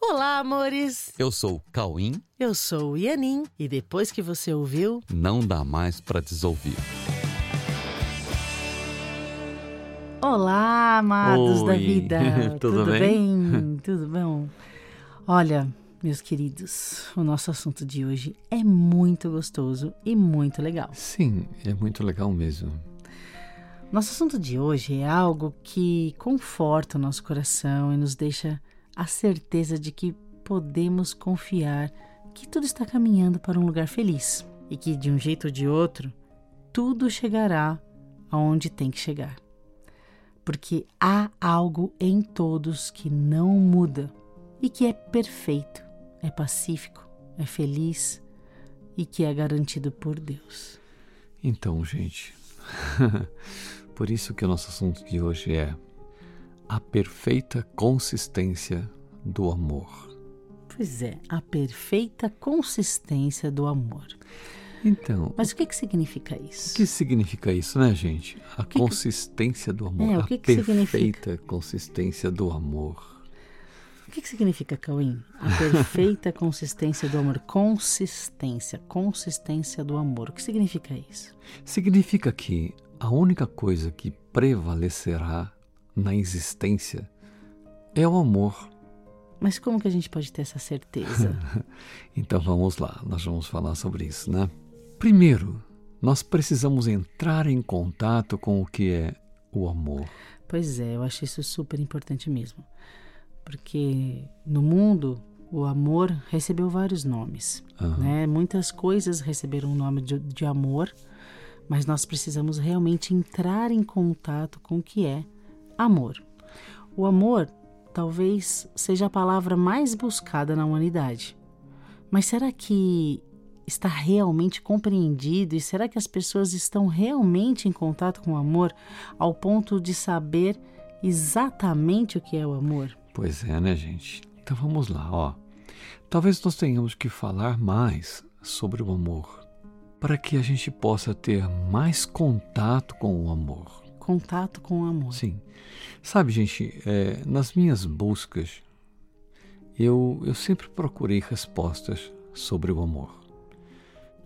Olá, amores! Eu sou o Cauim. Eu sou o Ianin. E depois que você ouviu, Não dá mais pra desouvir. Olá, amados da Oi. vida! Tudo bem? Tudo bom? Olha, meus queridos, o nosso assunto de hoje é muito gostoso e muito legal. Sim, é muito legal mesmo. Nosso assunto de hoje é algo que conforta o nosso coração e nos deixa a certeza de que podemos confiar que tudo está caminhando para um lugar feliz e que, de um jeito ou de outro, tudo chegará aonde tem que chegar. Porque há algo em todos que não muda e que é perfeito, é pacífico, é feliz e que é garantido por Deus. Então, gente, por isso que o nosso assunto de hoje é a perfeita consistência do amor. Pois é, a perfeita consistência do amor. Então, Mas o que, que significa isso? o que significa isso, né, gente? A que- consistência do amor. É, o a que que significa? perfeita consistência do amor. O que, que significa, Cauim? A perfeita consistência do amor. Consistência, consistência do amor. O que significa isso? Significa que a única coisa que prevalecerá na existência é o amor. Mas como que a gente pode ter essa certeza? Então vamos lá, nós vamos falar sobre isso, né? Primeiro, nós precisamos entrar em contato com o que é o amor. pois é, eu acho isso super importante mesmo. Porque no mundo, o amor recebeu vários nomes. Aham. né? Muitas coisas receberam o nome de, de amor, mas nós precisamos realmente entrar em contato com o que é amor. O amor talvez seja a palavra mais buscada na humanidade. Mas será que está realmente compreendido e será que as pessoas estão realmente em contato com o amor ao ponto de saber exatamente o que é o amor? Pois é, né, gente? Então vamos lá, ó. Talvez nós tenhamos que falar mais sobre o amor para que a gente possa ter mais contato com o amor. Contato com o amor. Sim. Sabe, gente, é, nas minhas buscas, eu, eu sempre procurei respostas sobre o amor.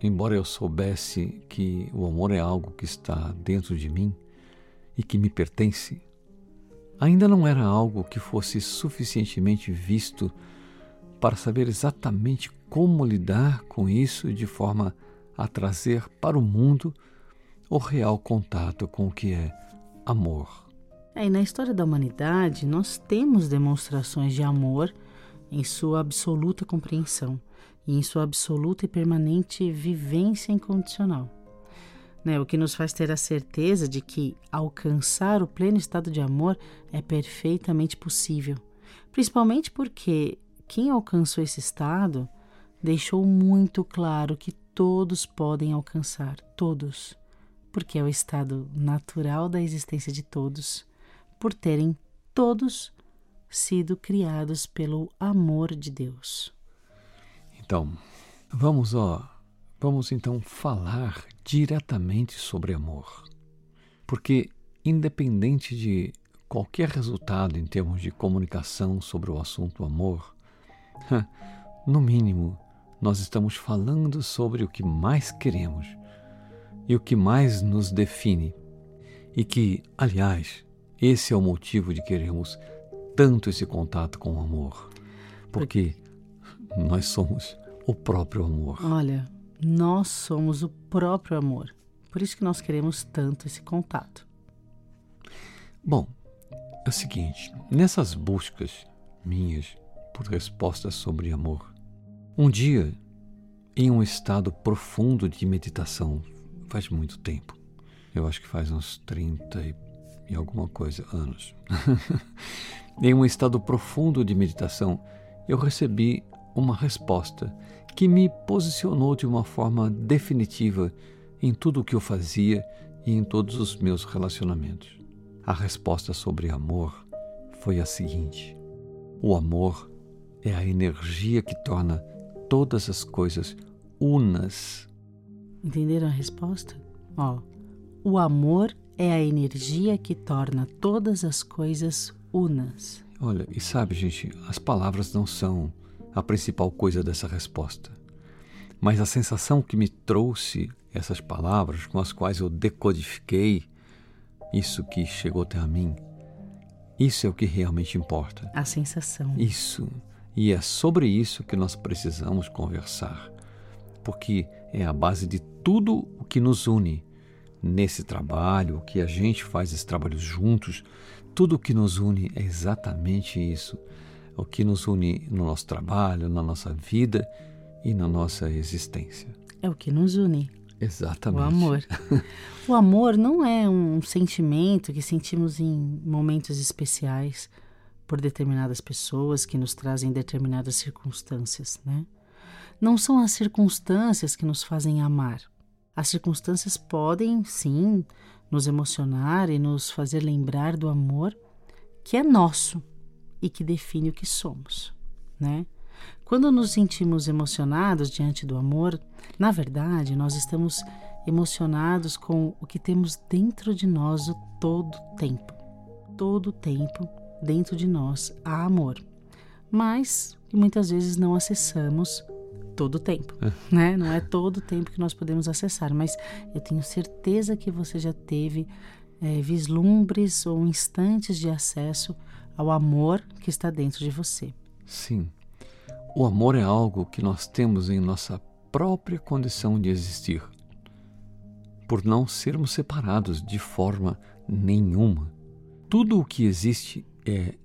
Embora eu soubesse que o amor é algo que está dentro de mim e que me pertence, ainda não era algo que fosse suficientemente visto para saber exatamente como lidar com isso de forma a trazer para o mundo o real contato com o que é amor. É, e na história da humanidade, nós temos demonstrações de amor em sua absoluta compreensão e em sua absoluta e permanente vivência incondicional. Né, o que nos faz ter a certeza de que alcançar o pleno estado de amor é perfeitamente possível. Principalmente porque quem alcançou esse estado deixou muito claro que todos podem alcançar, todos, porque é o estado natural da existência de todos por terem todos sido criados pelo amor de Deus. Então, vamos, ó, vamos então falar diretamente sobre amor. Porque independente de qualquer resultado em termos de comunicação sobre o assunto amor, no mínimo, nós estamos falando sobre o que mais queremos e o que mais nos define. E que, aliás, esse é o motivo de querermos tanto esse contato com o amor. Porque nós somos o próprio amor. Olha, nós somos o próprio amor. Por isso que nós queremos tanto esse contato. Bom, é o seguinte: nessas buscas minhas por respostas sobre amor, um dia, em um estado profundo de meditação, faz muito tempo, eu acho que faz uns 30 e, alguma coisa anos, em um estado profundo de meditação, eu recebi uma resposta que me posicionou de uma forma definitiva em tudo o que eu fazia e em todos os meus relacionamentos. A resposta sobre amor foi a seguinte: o amor é a energia que torna todas as coisas unas. Entenderam a resposta? Ó, o amor é a energia que torna todas as coisas unas. Olha, e sabe, gente, as palavras não são a principal coisa dessa resposta. Mas a sensação que me trouxe essas palavras, com as quais eu decodifiquei isso que chegou até a mim, isso é o que realmente importa. A sensação. Isso. E é sobre isso que nós precisamos conversar, porque é a base de tudo o que nos une nesse trabalho, o que a gente faz esse trabalho juntos, tudo o que nos une é exatamente isso. O que nos une no nosso trabalho, na nossa vida e na nossa existência. É o que nos une. Exatamente. O amor. o amor não é um sentimento que sentimos em momentos especiais por determinadas pessoas que nos trazem determinadas circunstâncias, né? Não são as circunstâncias que nos fazem amar. As circunstâncias podem, sim, nos emocionar e nos fazer lembrar do amor que é nosso e que define o que somos, né? Quando nos sentimos emocionados diante do amor, na verdade, nós estamos emocionados com o que temos dentro de nós o todo tempo. Todo tempo dentro de nós há amor, mas muitas vezes não acessamos todo o tempo, é. né? Não é todo o tempo que nós podemos acessar, mas eu tenho certeza que você já teve é, vislumbres ou instantes de acesso ao amor que está dentro de você. Sim. O amor é algo que nós temos em nossa própria condição de existir, por não sermos separados de forma nenhuma. Tudo o que existe é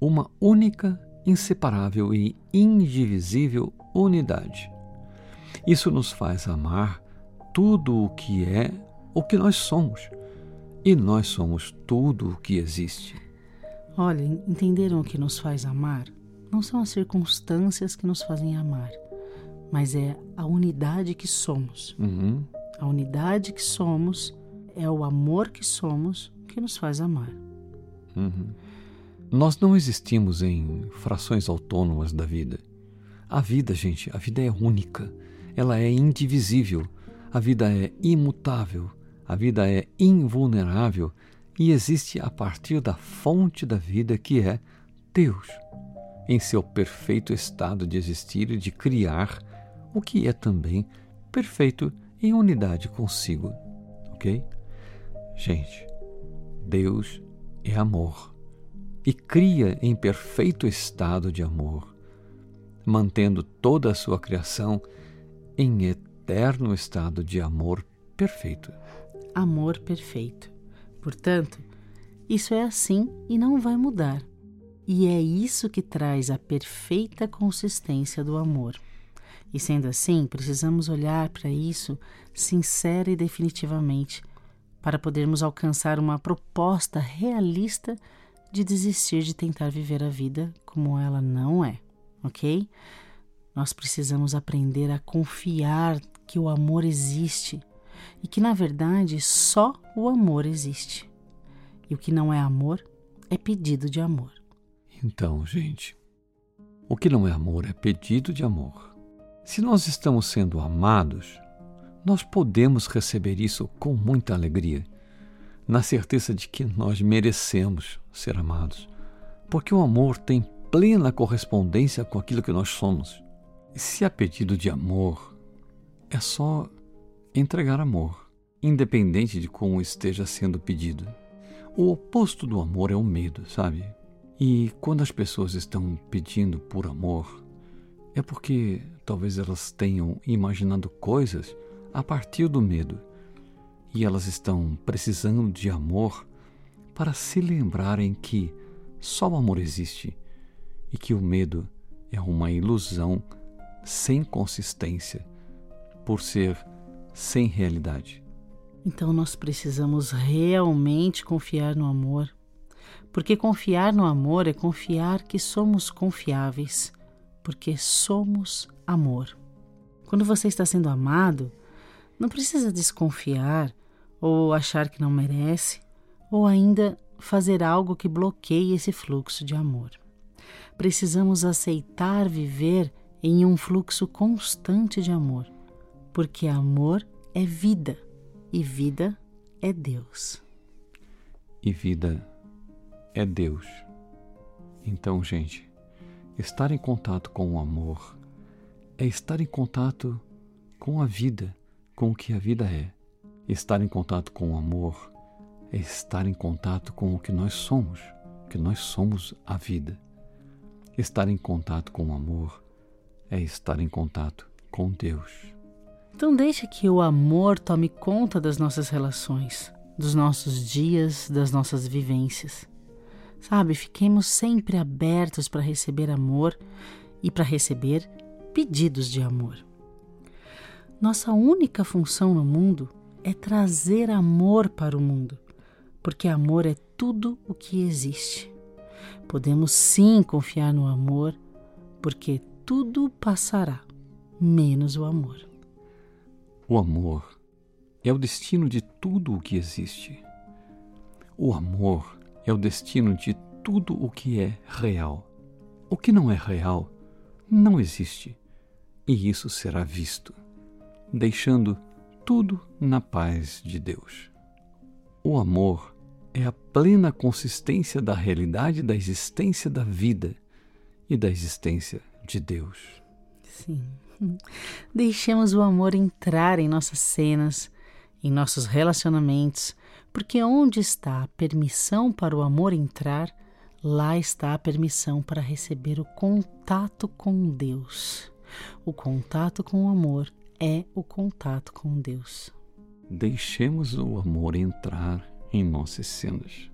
uma única, inseparável e indivisível unidade. Isso nos faz amar tudo o que é o que nós somos. E nós somos tudo o que existe. Olha, entenderam o que nos faz amar? Não são as circunstâncias que nos fazem amar, mas é a unidade que somos. Uhum. A unidade que somos é o amor que somos que nos faz amar. Uhum. Nós não existimos em frações autônomas da vida. A vida, gente, a vida é única, ela é indivisível, a vida é imutável, a vida é invulnerável e existe a partir da fonte da vida que é Deus, em seu perfeito estado de existir e de criar, o que é também perfeito em unidade consigo. Ok? Gente, Deus é amor e cria em perfeito estado de amor mantendo toda a sua criação em eterno estado de amor perfeito. Amor perfeito. Portanto, isso é assim e não vai mudar. E é isso que traz a perfeita consistência do amor. E sendo assim, precisamos olhar para isso sincera e definitivamente, para podermos alcançar uma proposta realista de desistir de tentar viver a vida como ela não é ok? Nós precisamos aprender a confiar que o amor existe e que, na verdade, só o amor existe. E o que não é amor é pedido de amor. Então, gente, o que não é amor é pedido de amor. Se nós estamos sendo amados, nós podemos receber isso com muita alegria, na certeza de que nós merecemos ser amados, porque o amor tem plena correspondência com aquilo que nós somos. E se há pedido de amor, é só entregar amor, independente de como esteja sendo pedido. O oposto do amor é o medo, sabe? E quando as pessoas estão pedindo por amor, é porque talvez elas tenham imaginado coisas a partir do medo e elas estão precisando de amor para se lembrarem que só o amor existe e que o medo é uma ilusão sem consistência, por ser sem realidade. Então nós precisamos realmente confiar no amor, porque confiar no amor é confiar que somos confiáveis, porque somos amor. Quando você está sendo amado, não precisa desconfiar ou achar que não merece, ou ainda fazer algo que bloqueie esse fluxo de amor precisamos aceitar viver em um fluxo constante de amor, porque amor é vida e vida é Deus. E vida é Deus. Então, gente, estar em contato com o amor é estar em contato com a vida, com o que a vida é. Estar em contato com o amor é estar em contato com o que nós somos, que nós somos a vida. Estar em contato com o amor é estar em contato com Deus. Então deixa que o amor tome conta das nossas relações, dos nossos dias, das nossas vivências. Sabe, fiquemos sempre abertos para receber amor e para receber pedidos de amor. Nossa única função no mundo é trazer amor para o mundo, porque amor é tudo o que existe. Podemos sim confiar no amor, porque tudo passará, menos o amor. O amor é o destino de tudo o que existe. O amor é o destino de tudo o que é real. O que não é real não existe, e isso será visto, deixando tudo na paz de Deus. O amor é a plena consistência da realidade da existência da vida e da existência de Deus. Sim. Deixemos o amor entrar em nossas cenas, em nossos relacionamentos, porque onde está a permissão para o amor entrar, lá está a permissão para receber o contato com Deus. O contato com o amor é o contato com Deus. Deixemos o amor entrar em nossas cenas.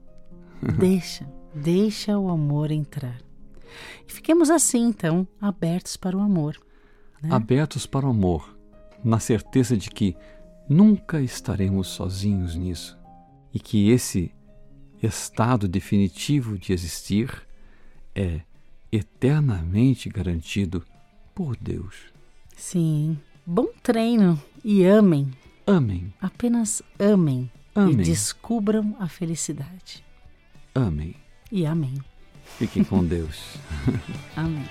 deixa, deixa o amor entrar. E fiquemos assim, então, abertos para o amor. Né? Abertos para o amor, na certeza de que nunca estaremos sozinhos nisso e que esse estado definitivo de existir é eternamente garantido por Deus. Sim. Bom treino e amem. Amém. Apenas amem. Amém. E descubram a felicidade. Amém. E amém. Fiquem com Deus. amém.